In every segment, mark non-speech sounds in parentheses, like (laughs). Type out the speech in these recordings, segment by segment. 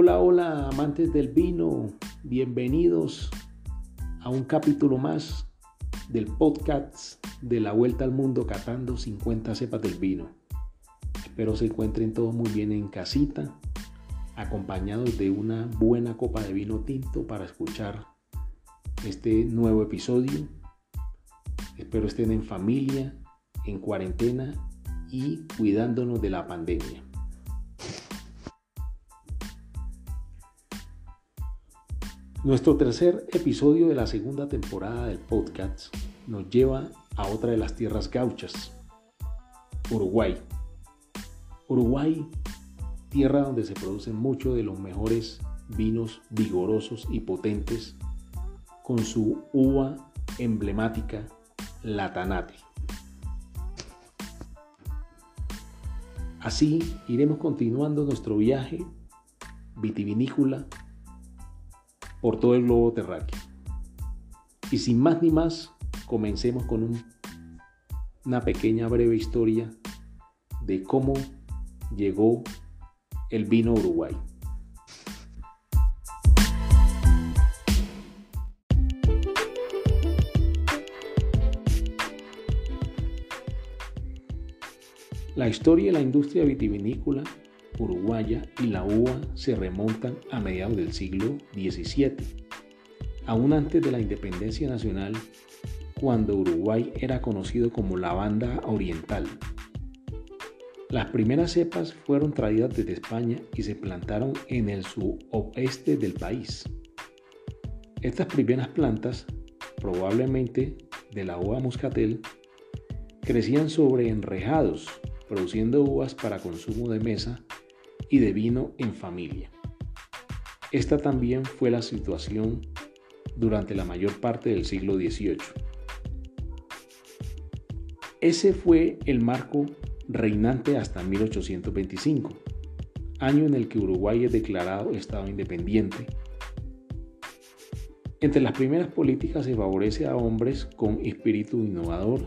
Hola, hola, amantes del vino, bienvenidos a un capítulo más del podcast de la Vuelta al Mundo catando 50 cepas del vino. Espero se encuentren todos muy bien en casita, acompañados de una buena copa de vino tinto para escuchar este nuevo episodio. Espero estén en familia, en cuarentena y cuidándonos de la pandemia. Nuestro tercer episodio de la segunda temporada del podcast nos lleva a otra de las tierras gauchas, Uruguay. Uruguay, tierra donde se producen muchos de los mejores vinos vigorosos y potentes con su uva emblemática, la Tanate. Así iremos continuando nuestro viaje vitivinícola por todo el globo terráqueo. Y sin más ni más, comencemos con una pequeña breve historia de cómo llegó el vino a Uruguay. La historia de la industria vitivinícola uruguaya y la uva se remontan a mediados del siglo XVII, aún antes de la independencia nacional, cuando Uruguay era conocido como la Banda Oriental. Las primeras cepas fueron traídas desde España y se plantaron en el suroeste del país. Estas primeras plantas, probablemente de la uva muscatel, crecían sobre enrejados, produciendo uvas para consumo de mesa y de vino en familia. Esta también fue la situación durante la mayor parte del siglo XVIII. Ese fue el marco reinante hasta 1825, año en el que Uruguay es declarado Estado independiente. Entre las primeras políticas se favorece a hombres con espíritu innovador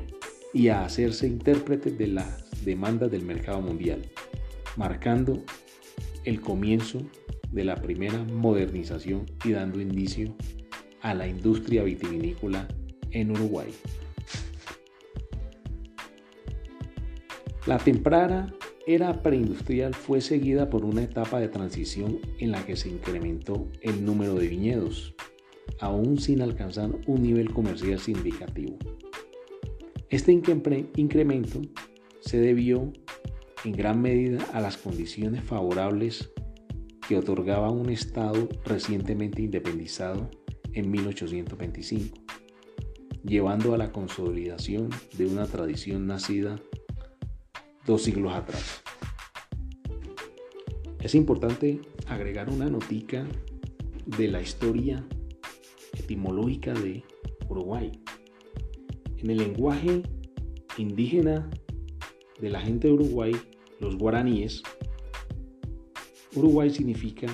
y a hacerse intérpretes de las demandas del mercado mundial, marcando el comienzo de la primera modernización y dando indicio a la industria vitivinícola en Uruguay. La temprana era preindustrial fue seguida por una etapa de transición en la que se incrementó el número de viñedos, aún sin alcanzar un nivel comercial significativo. Este incremento se debió en gran medida a las condiciones favorables que otorgaba un Estado recientemente independizado en 1825, llevando a la consolidación de una tradición nacida dos siglos atrás. Es importante agregar una notica de la historia etimológica de Uruguay. En el lenguaje indígena de la gente de Uruguay, los guaraníes, Uruguay significa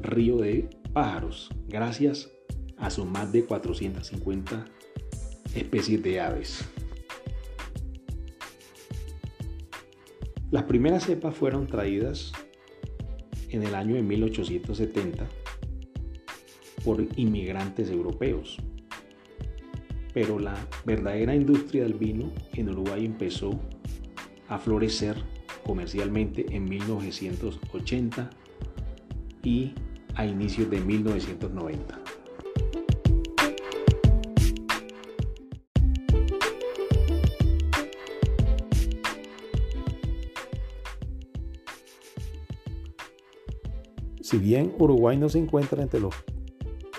río de pájaros, gracias a sus más de 450 especies de aves. Las primeras cepas fueron traídas en el año de 1870 por inmigrantes europeos. Pero la verdadera industria del vino en Uruguay empezó a florecer comercialmente en 1980 y a inicios de 1990. Si bien Uruguay no se encuentra entre los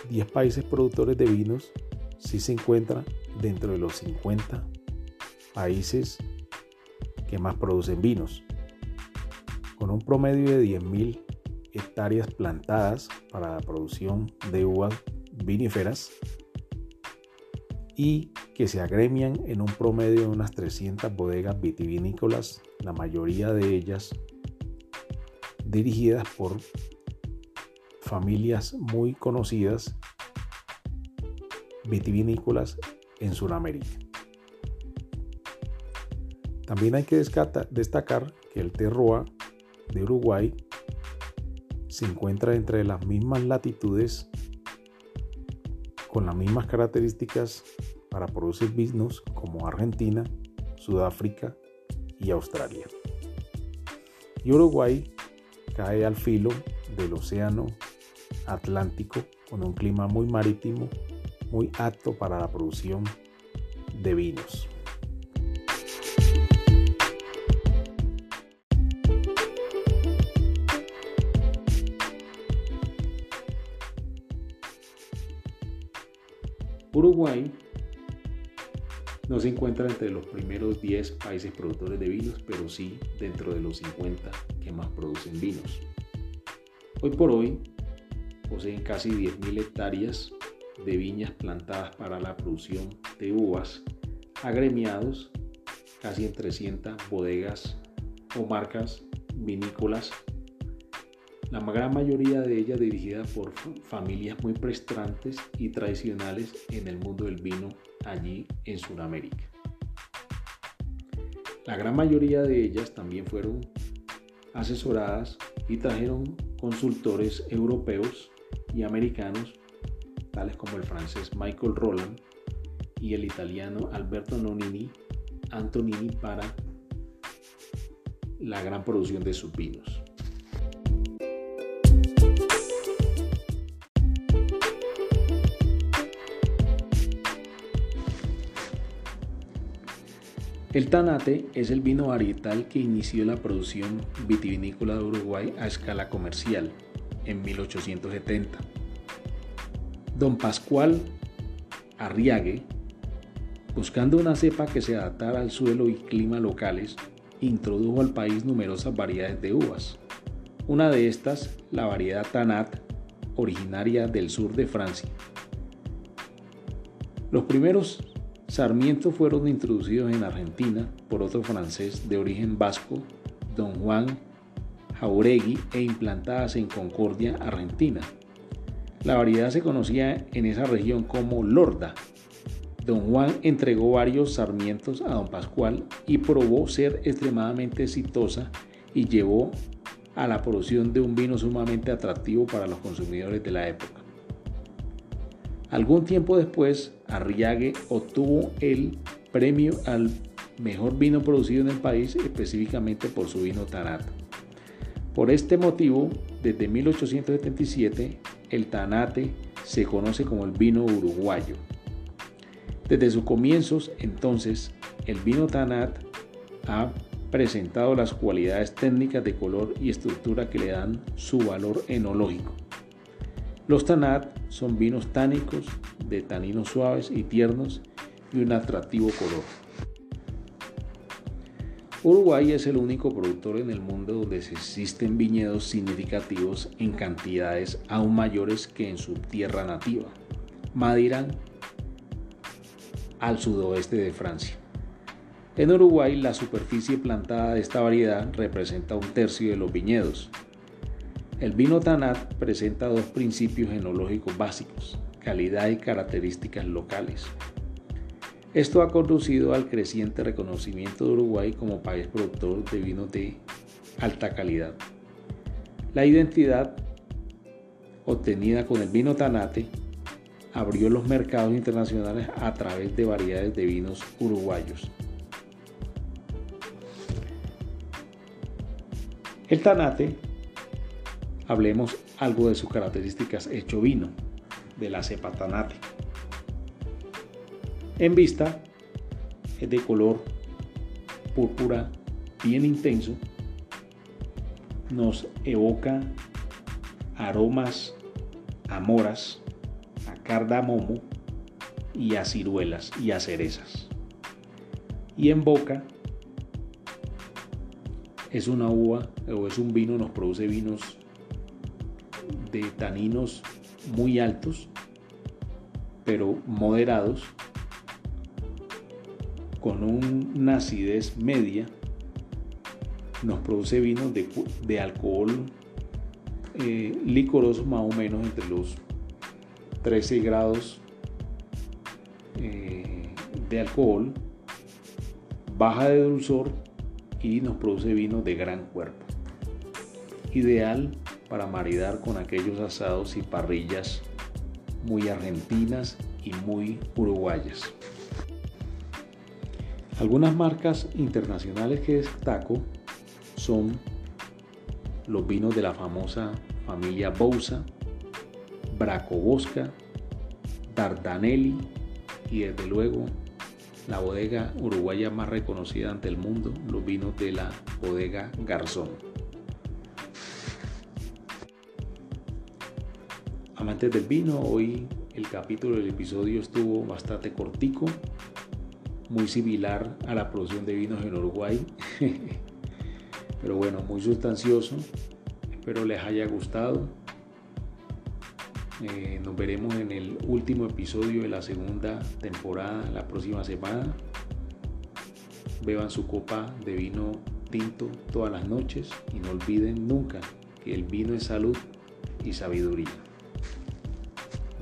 10 países productores de vinos, sí se encuentra dentro de los 50 países que más producen vinos. Con un promedio de 10.000 hectáreas plantadas para la producción de uvas viníferas y que se agremian en un promedio de unas 300 bodegas vitivinícolas, la mayoría de ellas dirigidas por familias muy conocidas vitivinícolas en Sudamérica. También hay que destacar que el terroir de Uruguay se encuentra entre las mismas latitudes con las mismas características para producir vinos como Argentina, Sudáfrica y Australia. Y Uruguay cae al filo del océano Atlántico con un clima muy marítimo, muy apto para la producción de vinos. Uruguay no se encuentra entre los primeros 10 países productores de vinos, pero sí dentro de los 50 que más producen vinos. Hoy por hoy poseen casi 10.000 hectáreas de viñas plantadas para la producción de uvas, agremiados casi en 300 bodegas o marcas vinícolas, la gran mayoría de ellas dirigidas por familias muy prestantes y tradicionales en el mundo del vino allí en Sudamérica. La gran mayoría de ellas también fueron asesoradas y trajeron consultores europeos y americanos, tales como el francés Michael Roland y el italiano Alberto Nonini, Antonini para la gran producción de sus vinos. El Tanate es el vino varietal que inició la producción vitivinícola de Uruguay a escala comercial en 1870. Don Pascual Arriague, buscando una cepa que se adaptara al suelo y clima locales, introdujo al país numerosas variedades de uvas. Una de estas, la variedad Tanat, originaria del sur de Francia. Los primeros Sarmiento fueron introducidos en Argentina por otro francés de origen vasco, don Juan Jauregui, e implantadas en Concordia, Argentina. La variedad se conocía en esa región como Lorda. Don Juan entregó varios sarmientos a don Pascual y probó ser extremadamente exitosa y llevó a la producción de un vino sumamente atractivo para los consumidores de la época. Algún tiempo después, Arriague obtuvo el premio al mejor vino producido en el país, específicamente por su vino Tanat. Por este motivo, desde 1877, el Tanate se conoce como el vino uruguayo. Desde sus comienzos, entonces, el vino Tanat ha presentado las cualidades técnicas de color y estructura que le dan su valor enológico. Los Tanat son vinos tánicos de taninos suaves y tiernos y un atractivo color. Uruguay es el único productor en el mundo donde existen viñedos significativos en cantidades aún mayores que en su tierra nativa, Madeira, al sudoeste de Francia. En Uruguay la superficie plantada de esta variedad representa un tercio de los viñedos, el vino Tanat presenta dos principios enológicos básicos, calidad y características locales. Esto ha conducido al creciente reconocimiento de Uruguay como país productor de vinos de alta calidad. La identidad obtenida con el vino Tanate abrió los mercados internacionales a través de variedades de vinos uruguayos. El Tanate hablemos algo de sus características hecho vino, de la cepa tanate. En vista es de color púrpura bien intenso, nos evoca aromas a moras, a cardamomo y a ciruelas y a cerezas. Y en boca es una uva o es un vino, nos produce vinos taninos muy altos, pero moderados, con una acidez media, nos produce vinos de, alcohol eh, licoroso más o menos entre los 13 grados eh, de alcohol, baja de dulzor y nos produce vinos de gran cuerpo. Ideal para maridar con aquellos asados y parrillas muy argentinas y muy uruguayas. Algunas marcas internacionales que destaco son los vinos de la famosa familia Bousa, Bracobosca, Dardanelli y desde luego la bodega uruguaya más reconocida ante el mundo, los vinos de la bodega Garzón. Amantes del vino, hoy el capítulo del episodio estuvo bastante cortico, muy similar a la producción de vinos en Uruguay, (laughs) pero bueno, muy sustancioso. Espero les haya gustado. Eh, nos veremos en el último episodio de la segunda temporada la próxima semana. Beban su copa de vino tinto todas las noches y no olviden nunca que el vino es salud y sabiduría.